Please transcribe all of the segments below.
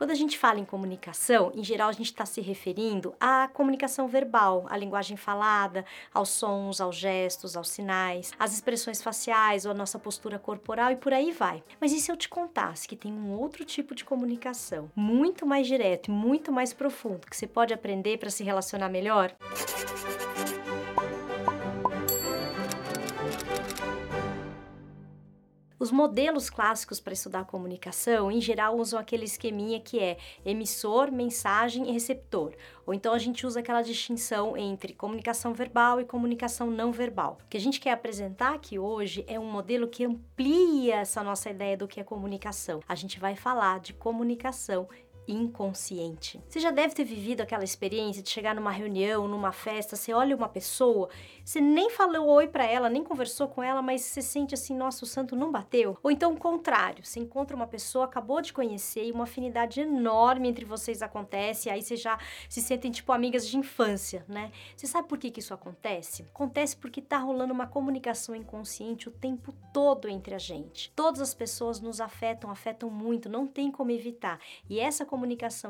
Quando a gente fala em comunicação, em geral a gente está se referindo à comunicação verbal, à linguagem falada, aos sons, aos gestos, aos sinais, às expressões faciais ou à nossa postura corporal e por aí vai. Mas e se eu te contasse que tem um outro tipo de comunicação, muito mais direto e muito mais profundo, que você pode aprender para se relacionar melhor? Os modelos clássicos para estudar comunicação, em geral, usam aquele esqueminha que é emissor, mensagem e receptor. Ou então a gente usa aquela distinção entre comunicação verbal e comunicação não verbal. O que a gente quer apresentar aqui hoje é um modelo que amplia essa nossa ideia do que é comunicação. A gente vai falar de comunicação inconsciente. Você já deve ter vivido aquela experiência de chegar numa reunião, numa festa, você olha uma pessoa, você nem falou oi para ela, nem conversou com ela, mas você sente assim, nossa, o santo não bateu. Ou então o contrário, você encontra uma pessoa, acabou de conhecer e uma afinidade enorme entre vocês acontece, e aí vocês já se sentem tipo amigas de infância, né? Você sabe por que, que isso acontece? Acontece porque tá rolando uma comunicação inconsciente o tempo todo entre a gente. Todas as pessoas nos afetam, afetam muito, não tem como evitar. E essa comunicação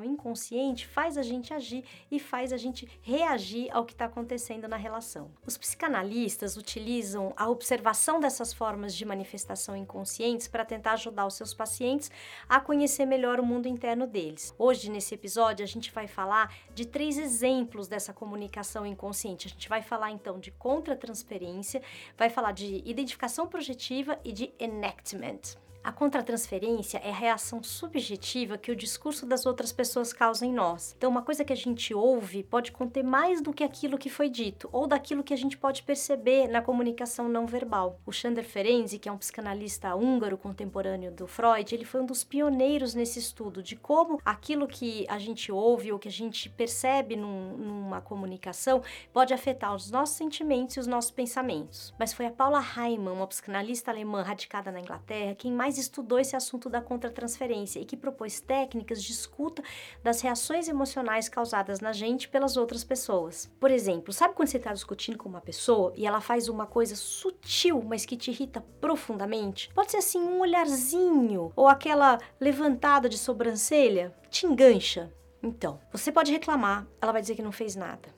inconsciente faz a gente agir e faz a gente reagir ao que está acontecendo na relação. Os psicanalistas utilizam a observação dessas formas de manifestação inconscientes para tentar ajudar os seus pacientes a conhecer melhor o mundo interno deles. Hoje, nesse episódio, a gente vai falar de três exemplos dessa comunicação inconsciente. A gente vai falar então de contratransferência, vai falar de identificação projetiva e de enactment. A contratransferência é a reação subjetiva que o discurso das outras pessoas causa em nós. Então, uma coisa que a gente ouve pode conter mais do que aquilo que foi dito, ou daquilo que a gente pode perceber na comunicação não verbal. O Sander Ferenczi, que é um psicanalista húngaro contemporâneo do Freud, ele foi um dos pioneiros nesse estudo de como aquilo que a gente ouve ou que a gente percebe num, numa comunicação pode afetar os nossos sentimentos e os nossos pensamentos. Mas foi a Paula Heimann, uma psicanalista alemã radicada na Inglaterra, quem mais mais estudou esse assunto da contratransferência e que propôs técnicas de escuta das reações emocionais causadas na gente pelas outras pessoas. Por exemplo, sabe quando você está discutindo com uma pessoa e ela faz uma coisa sutil, mas que te irrita profundamente? Pode ser assim um olharzinho ou aquela levantada de sobrancelha, te engancha. Então, você pode reclamar, ela vai dizer que não fez nada.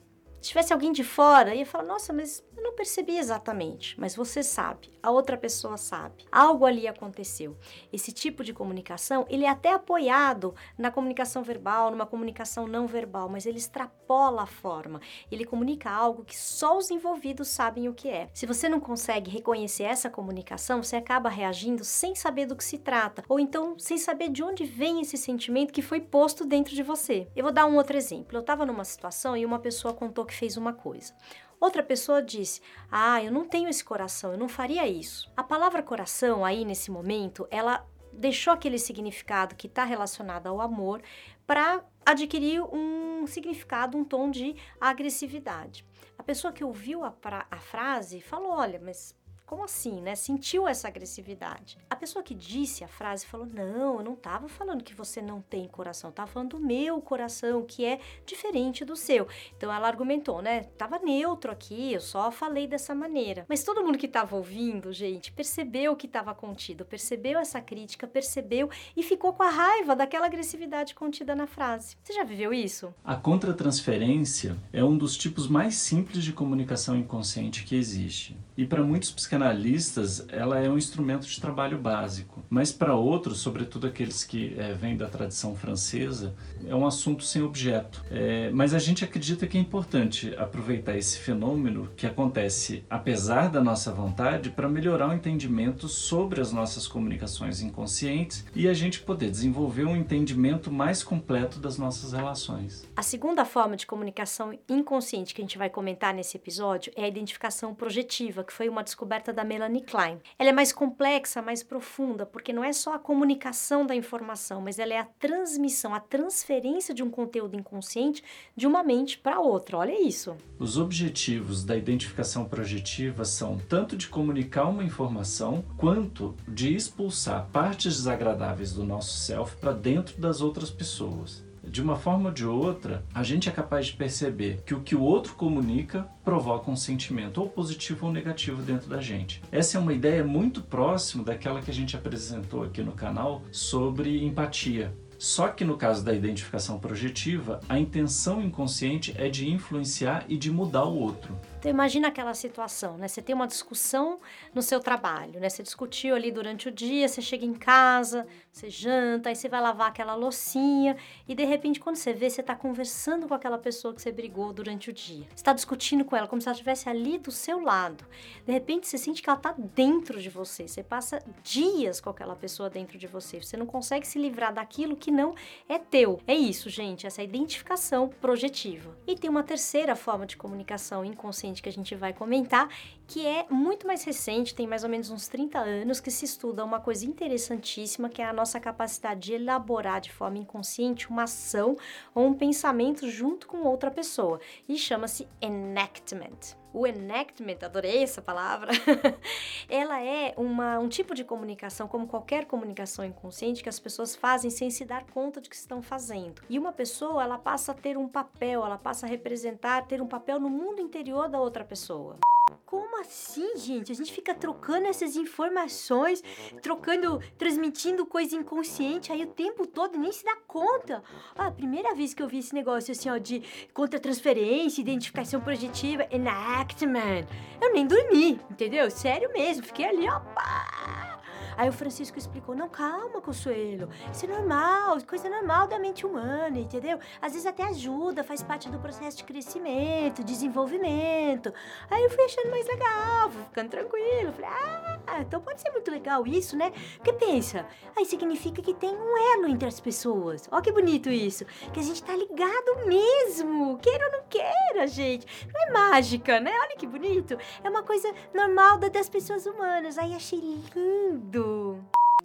Se tivesse alguém de fora, ia falar: Nossa, mas eu não percebi exatamente, mas você sabe, a outra pessoa sabe. Algo ali aconteceu. Esse tipo de comunicação, ele é até apoiado na comunicação verbal, numa comunicação não verbal, mas ele extrapola a forma. Ele comunica algo que só os envolvidos sabem o que é. Se você não consegue reconhecer essa comunicação, você acaba reagindo sem saber do que se trata, ou então sem saber de onde vem esse sentimento que foi posto dentro de você. Eu vou dar um outro exemplo. Eu estava numa situação e uma pessoa contou que fez uma coisa. Outra pessoa disse: Ah, eu não tenho esse coração, eu não faria isso. A palavra coração, aí nesse momento, ela deixou aquele significado que está relacionado ao amor para adquirir um significado, um tom de agressividade. A pessoa que ouviu a, a frase falou: Olha, mas como assim, né? Sentiu essa agressividade. A pessoa que disse a frase falou: Não, eu não estava falando que você não tem coração, estava falando do meu coração, que é diferente do seu. Então ela argumentou, né? Tava neutro aqui, eu só falei dessa maneira. Mas todo mundo que estava ouvindo, gente, percebeu o que estava contido, percebeu essa crítica, percebeu e ficou com a raiva daquela agressividade contida na frase. Você já viveu isso? A contratransferência é um dos tipos mais simples de comunicação inconsciente que existe. E para muitos psicanalistas, ela é um instrumento de trabalho básico. Mas para outros, sobretudo aqueles que é, vêm da tradição francesa, é um assunto sem objeto. É, mas a gente acredita que é importante aproveitar esse fenômeno que acontece apesar da nossa vontade para melhorar o entendimento sobre as nossas comunicações inconscientes e a gente poder desenvolver um entendimento mais completo das nossas relações. A segunda forma de comunicação inconsciente que a gente vai comentar nesse episódio é a identificação projetiva que foi uma descoberta da Melanie Klein. Ela é mais complexa, mais profunda, porque não é só a comunicação da informação, mas ela é a transmissão, a transferência de um conteúdo inconsciente de uma mente para outra. Olha isso. Os objetivos da identificação projetiva são tanto de comunicar uma informação quanto de expulsar partes desagradáveis do nosso self para dentro das outras pessoas de uma forma ou de outra, a gente é capaz de perceber que o que o outro comunica provoca um sentimento, ou positivo ou negativo, dentro da gente. Essa é uma ideia muito próxima daquela que a gente apresentou aqui no canal sobre empatia Só que no caso da identificação projetiva, a intenção inconsciente é de influenciar e de mudar o outro. Então imagina aquela situação, né? Você tem uma discussão no seu trabalho, né? Você discutiu ali durante o dia, você chega em casa, você janta, aí você vai lavar aquela loucinha e de repente quando você vê, você está conversando com aquela pessoa que você brigou durante o dia. Você está discutindo com ela como se ela estivesse ali do seu lado. De repente você sente que ela está dentro de você. Você passa dias com aquela pessoa dentro de você. Você não consegue se livrar daquilo que não é teu. É isso, gente, essa identificação projetiva. E tem uma terceira forma de comunicação inconsciente que a gente vai comentar, que é muito mais recente, tem mais ou menos uns 30 anos, que se estuda uma coisa interessantíssima, que é a nossa capacidade de elaborar de forma inconsciente uma ação ou um pensamento junto com outra pessoa, e chama-se enactment. O enactment, adorei essa palavra, ela é uma, um tipo de comunicação, como qualquer comunicação inconsciente, que as pessoas fazem sem se dar conta de que estão fazendo. E uma pessoa, ela passa a ter um papel, ela passa a representar, ter um papel no mundo interior da outra pessoa. Como assim, gente? A gente fica trocando essas informações, trocando, transmitindo coisa inconsciente aí o tempo todo nem se dá conta. Ah, a primeira vez que eu vi esse negócio assim, ó, de contra-transferência, identificação projetiva, enactment, eu nem dormi, entendeu? Sério mesmo, fiquei ali, ó, pá. Aí o Francisco explicou: não, calma, Consuelo. Isso é normal, coisa normal da mente humana, entendeu? Às vezes até ajuda, faz parte do processo de crescimento, desenvolvimento. Aí eu fui achando mais legal, fui ficando tranquilo. Falei, ah, então pode ser muito legal isso, né? Porque pensa, aí significa que tem um elo entre as pessoas. Ó que bonito isso. Que a gente tá ligado mesmo, queira ou não queira, gente. Não é mágica, né? Olha que bonito. É uma coisa normal das pessoas humanas. Aí achei lindo.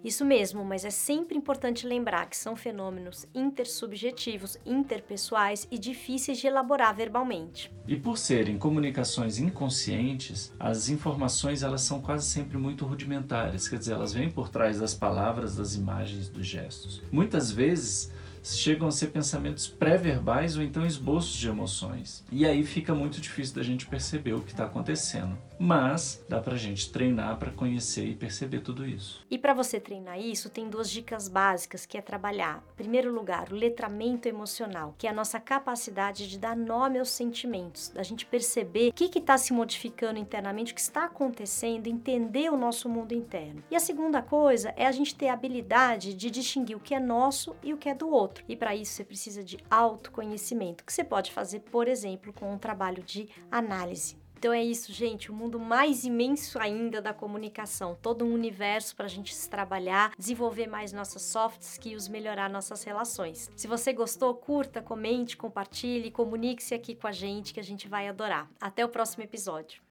Isso mesmo, mas é sempre importante lembrar que são fenômenos intersubjetivos, interpessoais e difíceis de elaborar verbalmente. E por serem comunicações inconscientes, as informações elas são quase sempre muito rudimentares, quer dizer, elas vêm por trás das palavras, das imagens, dos gestos. Muitas vezes chegam a ser pensamentos pré-verbais ou então esboços de emoções. E aí fica muito difícil da gente perceber o que está acontecendo. Mas dá pra gente treinar para conhecer e perceber tudo isso. E para você treinar isso, tem duas dicas básicas que é trabalhar. Em primeiro lugar, o letramento emocional, que é a nossa capacidade de dar nome aos sentimentos, da gente perceber o que está se modificando internamente, o que está acontecendo, entender o nosso mundo interno. E a segunda coisa é a gente ter a habilidade de distinguir o que é nosso e o que é do outro. E para isso você precisa de autoconhecimento, que você pode fazer, por exemplo, com um trabalho de análise. Então é isso, gente, o um mundo mais imenso ainda da comunicação, todo um universo para a gente se trabalhar, desenvolver mais nossas soft skills, melhorar nossas relações. Se você gostou, curta, comente, compartilhe, comunique-se aqui com a gente que a gente vai adorar. Até o próximo episódio.